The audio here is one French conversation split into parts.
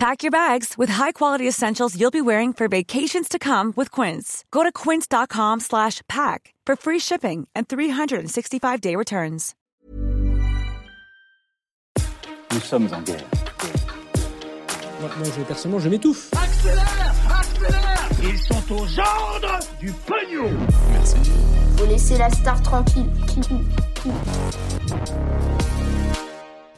Pack your bags with high-quality essentials you'll be wearing for vacations to come with Quince. Go to quince.com slash pack for free shipping and 365-day returns. Nous sommes en guerre. Moi, moi, je, personnellement, je m'étouffe. Accélère Accélère Ils sont aux ordres du pognon Faut laisser la star tranquille.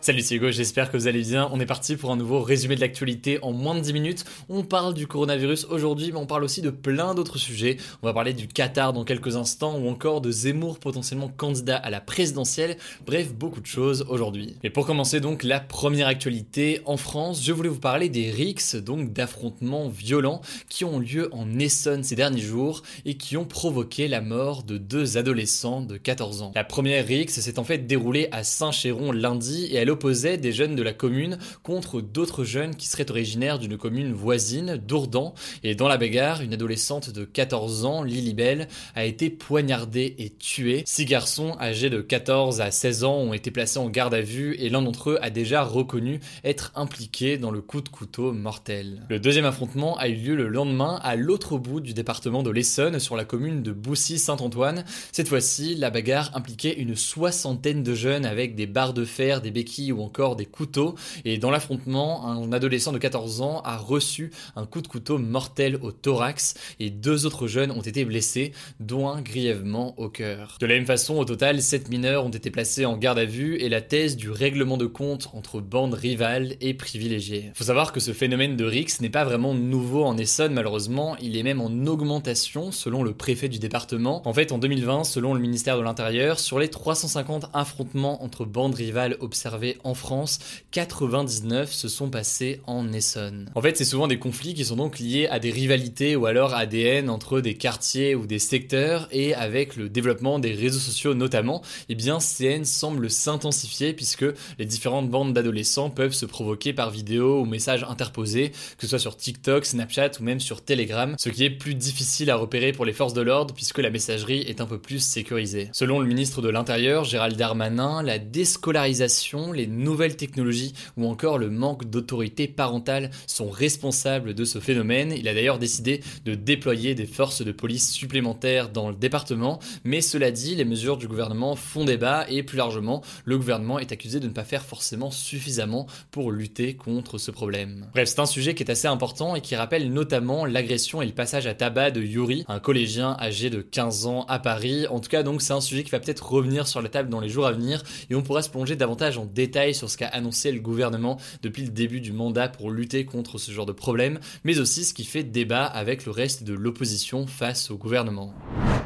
Salut c'est Hugo, j'espère que vous allez bien. On est parti pour un nouveau résumé de l'actualité en moins de 10 minutes. On parle du coronavirus aujourd'hui, mais on parle aussi de plein d'autres sujets. On va parler du Qatar dans quelques instants ou encore de Zemmour potentiellement candidat à la présidentielle. Bref, beaucoup de choses aujourd'hui. Mais pour commencer donc la première actualité en France, je voulais vous parler des rixes, donc d'affrontements violents qui ont lieu en Essonne ces derniers jours et qui ont provoqué la mort de deux adolescents de 14 ans. La première rixe s'est en fait déroulée à Saint-Chéron lundi et elle opposait des jeunes de la commune contre d'autres jeunes qui seraient originaires d'une commune voisine, Dourdan. Et dans la bagarre, une adolescente de 14 ans, Lily Bell, a été poignardée et tuée. Six garçons âgés de 14 à 16 ans ont été placés en garde à vue et l'un d'entre eux a déjà reconnu être impliqué dans le coup de couteau mortel. Le deuxième affrontement a eu lieu le lendemain à l'autre bout du département de l'Essonne, sur la commune de Boussy-Saint-Antoine. Cette fois-ci, la bagarre impliquait une soixantaine de jeunes avec des barres de fer, des béquilles ou encore des couteaux. Et dans l'affrontement, un adolescent de 14 ans a reçu un coup de couteau mortel au thorax et deux autres jeunes ont été blessés, dont un grièvement au cœur. De la même façon, au total, sept mineurs ont été placés en garde à vue et la thèse du règlement de compte entre bandes rivales est privilégiée. Faut savoir que ce phénomène de Rix n'est pas vraiment nouveau en Essonne, malheureusement, il est même en augmentation selon le préfet du département. En fait, en 2020, selon le ministère de l'Intérieur, sur les 350 affrontements entre bandes rivales observés en France, 99 se sont passés en Essonne. En fait, c'est souvent des conflits qui sont donc liés à des rivalités ou alors à des haines entre des quartiers ou des secteurs et avec le développement des réseaux sociaux notamment, eh bien ces haines semblent s'intensifier puisque les différentes bandes d'adolescents peuvent se provoquer par vidéo ou messages interposés, que ce soit sur TikTok, Snapchat ou même sur Telegram, ce qui est plus difficile à repérer pour les forces de l'ordre puisque la messagerie est un peu plus sécurisée. Selon le ministre de l'Intérieur, Gérald Darmanin, la déscolarisation, les nouvelles technologies ou encore le manque d'autorité parentale sont responsables de ce phénomène. Il a d'ailleurs décidé de déployer des forces de police supplémentaires dans le département, mais cela dit, les mesures du gouvernement font débat et plus largement, le gouvernement est accusé de ne pas faire forcément suffisamment pour lutter contre ce problème. Bref, c'est un sujet qui est assez important et qui rappelle notamment l'agression et le passage à tabac de Yuri, un collégien âgé de 15 ans à Paris. En tout cas, donc c'est un sujet qui va peut-être revenir sur la table dans les jours à venir et on pourra se plonger davantage en détail sur ce qu'a annoncé le gouvernement depuis le début du mandat pour lutter contre ce genre de problème, mais aussi ce qui fait débat avec le reste de l'opposition face au gouvernement.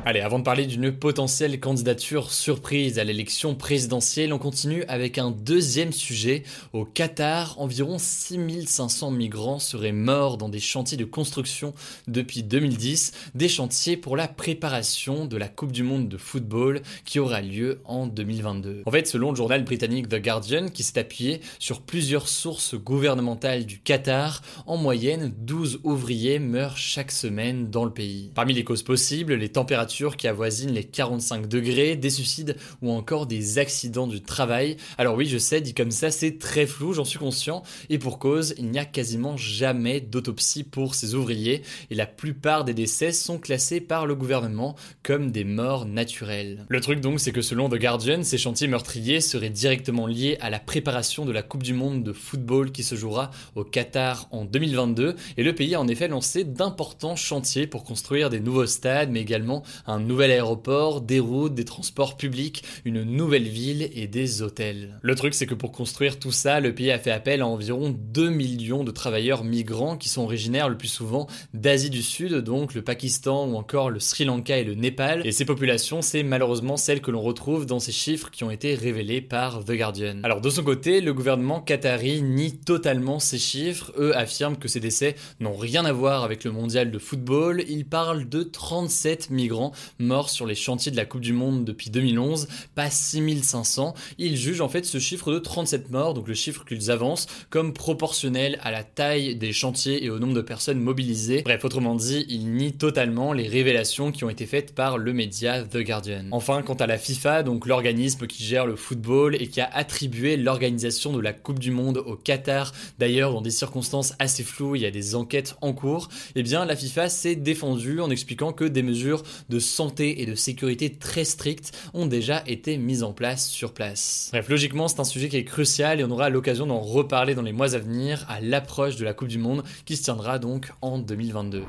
Allez, avant de parler d'une potentielle candidature surprise à l'élection présidentielle, on continue avec un deuxième sujet. Au Qatar, environ 6500 migrants seraient morts dans des chantiers de construction depuis 2010, des chantiers pour la préparation de la Coupe du Monde de football qui aura lieu en 2022. En fait, selon le journal britannique The Guardian, qui s'est appuyé sur plusieurs sources gouvernementales du Qatar, en moyenne 12 ouvriers meurent chaque semaine dans le pays. Parmi les causes possibles, les températures qui avoisinent les 45 degrés, des suicides ou encore des accidents du travail. Alors oui, je sais, dit comme ça, c'est très flou, j'en suis conscient, et pour cause, il n'y a quasiment jamais d'autopsie pour ces ouvriers, et la plupart des décès sont classés par le gouvernement comme des morts naturelles. Le truc donc, c'est que selon The Guardian, ces chantiers meurtriers seraient directement liés à la préparation de la Coupe du Monde de football qui se jouera au Qatar en 2022, et le pays a en effet lancé d'importants chantiers pour construire des nouveaux stades, mais également un nouvel aéroport, des routes, des transports publics, une nouvelle ville et des hôtels. Le truc c'est que pour construire tout ça, le pays a fait appel à environ 2 millions de travailleurs migrants qui sont originaires le plus souvent d'Asie du Sud, donc le Pakistan ou encore le Sri Lanka et le Népal. Et ces populations, c'est malheureusement celles que l'on retrouve dans ces chiffres qui ont été révélés par The Guardian. Alors de son côté, le gouvernement qatari nie totalement ces chiffres. Eux affirment que ces décès n'ont rien à voir avec le mondial de football. Ils parlent de 37 migrants morts sur les chantiers de la Coupe du Monde depuis 2011, pas 6500. Ils jugent en fait ce chiffre de 37 morts, donc le chiffre qu'ils avancent, comme proportionnel à la taille des chantiers et au nombre de personnes mobilisées. Bref, autrement dit, ils nient totalement les révélations qui ont été faites par le média The Guardian. Enfin, quant à la FIFA, donc l'organisme qui gère le football et qui a attribué l'organisation de la Coupe du Monde au Qatar, d'ailleurs dans des circonstances assez floues, il y a des enquêtes en cours, eh bien la FIFA s'est défendue en expliquant que des mesures de santé et de sécurité très strictes ont déjà été mises en place sur place. Bref, logiquement, c'est un sujet qui est crucial et on aura l'occasion d'en reparler dans les mois à venir à l'approche de la Coupe du Monde qui se tiendra donc en 2022.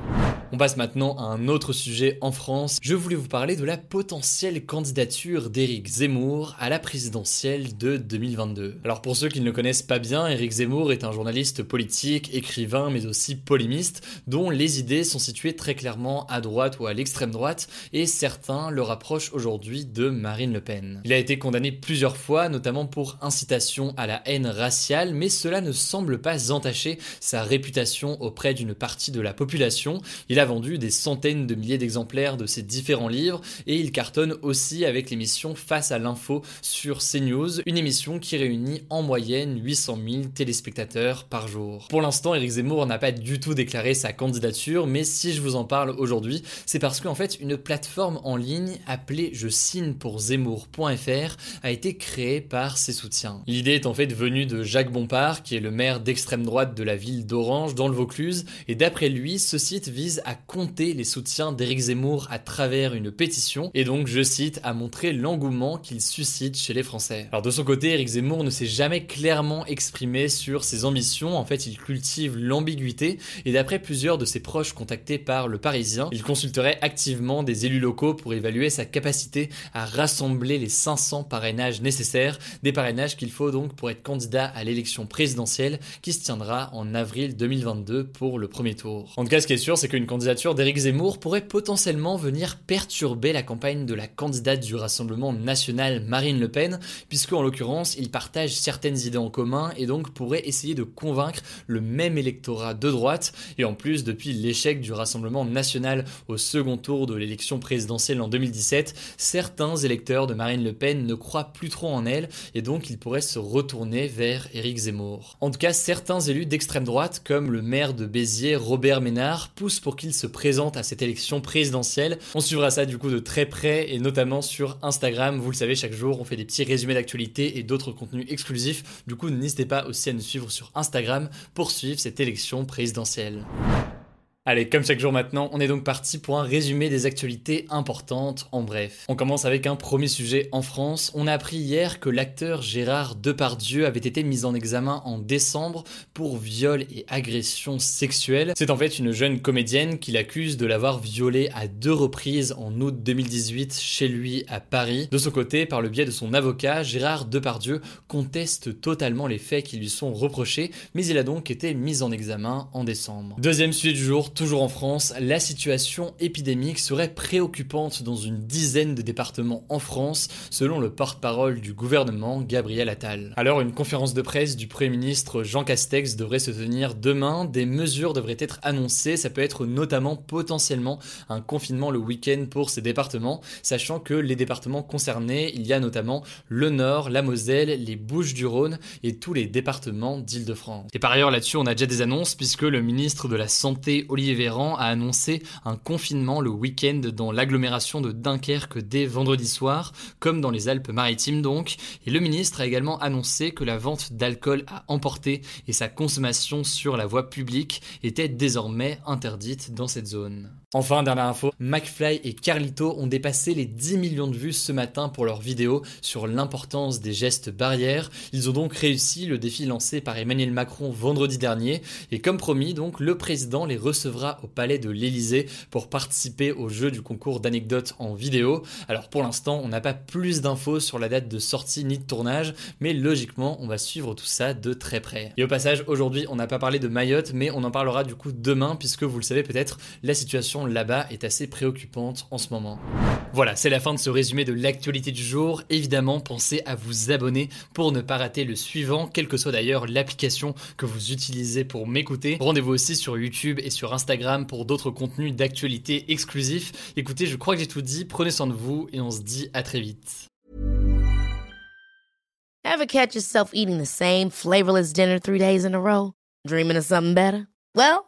On passe maintenant à un autre sujet en France. Je voulais vous parler de la potentielle candidature d'Éric Zemmour à la présidentielle de 2022. Alors pour ceux qui ne le connaissent pas bien, Éric Zemmour est un journaliste politique, écrivain mais aussi polémiste dont les idées sont situées très clairement à droite ou à l'extrême droite et certains le rapprochent aujourd'hui de Marine Le Pen. Il a été condamné plusieurs fois, notamment pour incitation à la haine raciale, mais cela ne semble pas entacher sa réputation auprès d'une partie de la population. Il a vendu des centaines de milliers d'exemplaires de ses différents livres et il cartonne aussi avec l'émission Face à l'info sur CNews, une émission qui réunit en moyenne 800 000 téléspectateurs par jour. Pour l'instant, Éric Zemmour n'a pas du tout déclaré sa candidature, mais si je vous en parle aujourd'hui, c'est parce qu'en fait, une plateforme en ligne appelée Je signe pour Zemmour.fr a été créée par ses soutiens. L'idée est en fait venue de Jacques Bompard, qui est le maire d'extrême droite de la ville d'Orange, dans le Vaucluse, et d'après lui, ce site vise à compter les soutiens d'Éric Zemmour à travers une pétition, et donc, je cite, à montrer l'engouement qu'il suscite chez les Français. Alors de son côté, Éric Zemmour ne s'est jamais clairement exprimé sur ses ambitions, en fait, il cultive l'ambiguïté, et d'après plusieurs de ses proches contactés par le Parisien, il consulterait activement des élus locaux pour évaluer sa capacité à rassembler les 500 parrainages nécessaires, des parrainages qu'il faut donc pour être candidat à l'élection présidentielle qui se tiendra en avril 2022 pour le premier tour. En tout cas, ce qui est sûr, c'est qu'une candidature d'Éric Zemmour pourrait potentiellement venir perturber la campagne de la candidate du Rassemblement national Marine Le Pen, puisque en l'occurrence, il partage certaines idées en commun et donc pourrait essayer de convaincre le même électorat de droite. Et en plus, depuis l'échec du Rassemblement national au second tour de l'élection présidentielle en 2017, certains électeurs de Marine Le Pen ne croient plus trop en elle et donc ils pourraient se retourner vers Éric Zemmour. En tout cas, certains élus d'extrême droite, comme le maire de Béziers, Robert Ménard, poussent pour qu'il se présente à cette élection présidentielle. On suivra ça du coup de très près et notamment sur Instagram. Vous le savez, chaque jour on fait des petits résumés d'actualité et d'autres contenus exclusifs. Du coup, n'hésitez pas aussi à nous suivre sur Instagram pour suivre cette élection présidentielle. Allez, comme chaque jour maintenant, on est donc parti pour un résumé des actualités importantes en bref. On commence avec un premier sujet en France. On a appris hier que l'acteur Gérard Depardieu avait été mis en examen en décembre pour viol et agression sexuelle. C'est en fait une jeune comédienne qui l'accuse de l'avoir violée à deux reprises en août 2018 chez lui à Paris. De son côté, par le biais de son avocat, Gérard Depardieu conteste totalement les faits qui lui sont reprochés, mais il a donc été mis en examen en décembre. Deuxième sujet du jour, Toujours en France, la situation épidémique serait préoccupante dans une dizaine de départements en France, selon le porte-parole du gouvernement, Gabriel Attal. Alors, une conférence de presse du Premier ministre Jean Castex devrait se tenir demain. Des mesures devraient être annoncées. Ça peut être notamment potentiellement un confinement le week-end pour ces départements, sachant que les départements concernés, il y a notamment le Nord, la Moselle, les Bouches-du-Rhône et tous les départements d'Île-de-France. Et par ailleurs, là-dessus, on a déjà des annonces puisque le ministre de la Santé, Olivier A annoncé un confinement le week-end dans l'agglomération de Dunkerque dès vendredi soir, comme dans les Alpes-Maritimes donc. Et le ministre a également annoncé que la vente d'alcool à emporter et sa consommation sur la voie publique étaient désormais interdites dans cette zone. Enfin, dernière info, McFly et Carlito ont dépassé les 10 millions de vues ce matin pour leur vidéo sur l'importance des gestes barrières. Ils ont donc réussi le défi lancé par Emmanuel Macron vendredi dernier et comme promis, donc le président les recevra au palais de l'Élysée pour participer au jeu du concours d'anecdotes en vidéo. Alors pour l'instant, on n'a pas plus d'infos sur la date de sortie ni de tournage, mais logiquement, on va suivre tout ça de très près. Et au passage, aujourd'hui, on n'a pas parlé de Mayotte, mais on en parlera du coup demain puisque vous le savez peut-être, la situation là-bas est assez préoccupante en ce moment. Voilà, c'est la fin de ce résumé de l'actualité du jour. Évidemment, pensez à vous abonner pour ne pas rater le suivant, quelle que soit d'ailleurs l'application que vous utilisez pour m'écouter. Rendez-vous aussi sur YouTube et sur Instagram pour d'autres contenus d'actualité exclusifs. Écoutez, je crois que j'ai tout dit, prenez soin de vous et on se dit à très vite. Ever catch yourself eating the same flavorless dinner three days in a row? Dreaming of something better? Well,